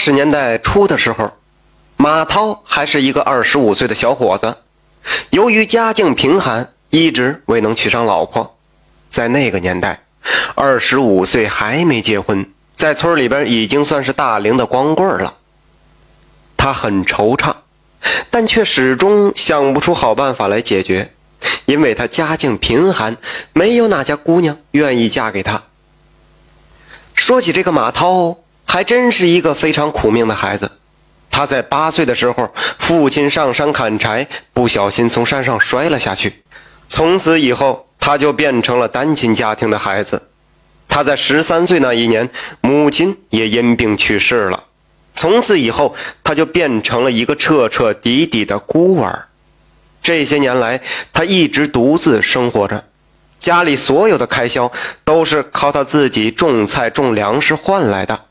十年代初的时候，马涛还是一个二十五岁的小伙子。由于家境贫寒，一直未能娶上老婆。在那个年代，二十五岁还没结婚，在村里边已经算是大龄的光棍了。他很惆怅，但却始终想不出好办法来解决，因为他家境贫寒，没有哪家姑娘愿意嫁给他。说起这个马涛，还真是一个非常苦命的孩子。他在八岁的时候，父亲上山砍柴，不小心从山上摔了下去，从此以后，他就变成了单亲家庭的孩子。他在十三岁那一年，母亲也因病去世了。从此以后，他就变成了一个彻彻底底的孤儿。这些年来，他一直独自生活着，家里所有的开销都是靠他自己种菜种粮食换来的。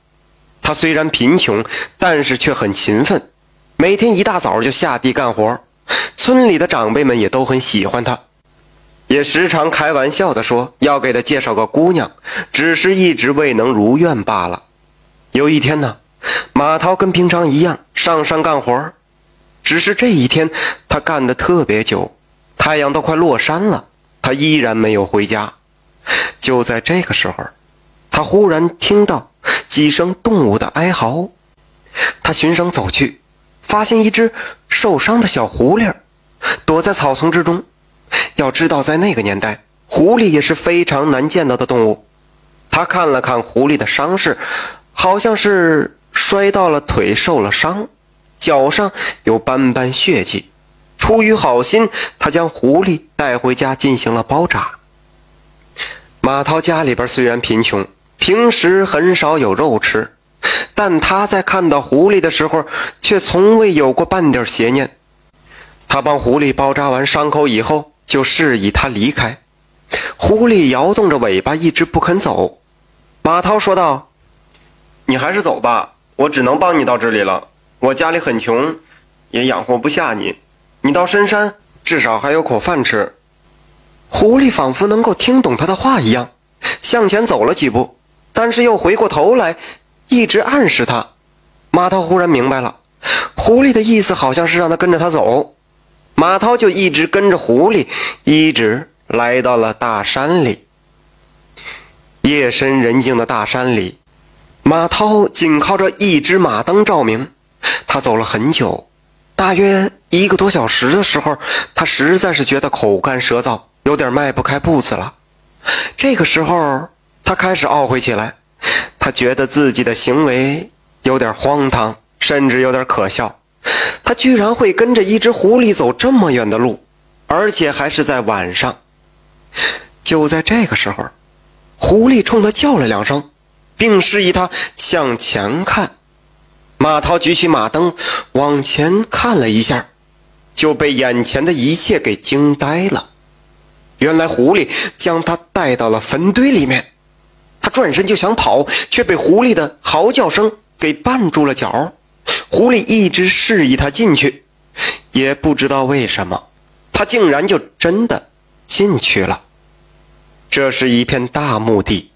他虽然贫穷，但是却很勤奋，每天一大早就下地干活。村里的长辈们也都很喜欢他，也时常开玩笑地说要给他介绍个姑娘，只是一直未能如愿罢了。有一天呢。马涛跟平常一样上山干活，只是这一天他干得特别久，太阳都快落山了，他依然没有回家。就在这个时候，他忽然听到几声动物的哀嚎，他循声走去，发现一只受伤的小狐狸躲在草丛之中。要知道，在那个年代，狐狸也是非常难见到的动物。他看了看狐狸的伤势，好像是。摔到了腿，受了伤，脚上有斑斑血迹。出于好心，他将狐狸带回家进行了包扎。马涛家里边虽然贫穷，平时很少有肉吃，但他在看到狐狸的时候，却从未有过半点邪念。他帮狐狸包扎完伤口以后，就示意他离开。狐狸摇动着尾巴，一直不肯走。马涛说道：“你还是走吧。”我只能帮你到这里了，我家里很穷，也养活不下你。你到深山，至少还有口饭吃。狐狸仿佛能够听懂他的话一样，向前走了几步，但是又回过头来，一直暗示他。马涛忽然明白了，狐狸的意思好像是让他跟着他走。马涛就一直跟着狐狸，一直来到了大山里。夜深人静的大山里。马涛仅靠着一只马灯照明，他走了很久，大约一个多小时的时候，他实在是觉得口干舌燥，有点迈不开步子了。这个时候，他开始懊悔起来，他觉得自己的行为有点荒唐，甚至有点可笑。他居然会跟着一只狐狸走这么远的路，而且还是在晚上。就在这个时候，狐狸冲他叫了两声。并示意他向前看。马涛举起马灯往前看了一下，就被眼前的一切给惊呆了。原来狐狸将他带到了坟堆里面。他转身就想跑，却被狐狸的嚎叫声给绊住了脚。狐狸一直示意他进去，也不知道为什么，他竟然就真的进去了。这是一片大墓地。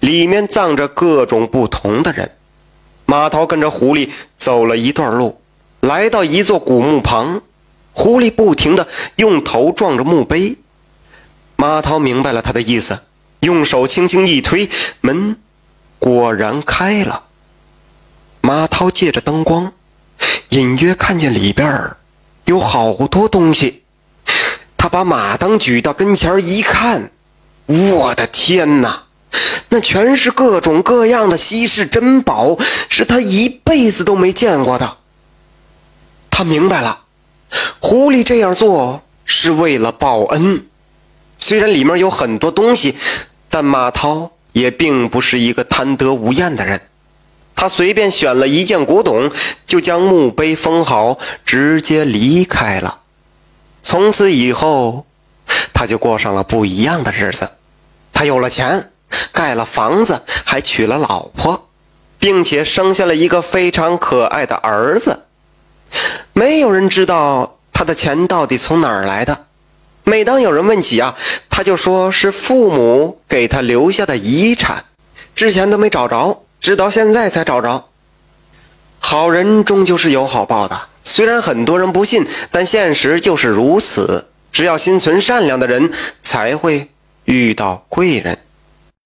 里面葬着各种不同的人。马涛跟着狐狸走了一段路，来到一座古墓旁，狐狸不停地用头撞着墓碑。马涛明白了他的意思，用手轻轻一推，门果然开了。马涛借着灯光，隐约看见里边有好多东西。他把马灯举到跟前一看，我的天哪！那全是各种各样的稀世珍宝，是他一辈子都没见过的。他明白了，狐狸这样做是为了报恩。虽然里面有很多东西，但马涛也并不是一个贪得无厌的人。他随便选了一件古董，就将墓碑封好，直接离开了。从此以后，他就过上了不一样的日子。他有了钱。盖了房子，还娶了老婆，并且生下了一个非常可爱的儿子。没有人知道他的钱到底从哪儿来的。每当有人问起啊，他就说是父母给他留下的遗产，之前都没找着，直到现在才找着。好人终究是有好报的。虽然很多人不信，但现实就是如此。只要心存善良的人，才会遇到贵人。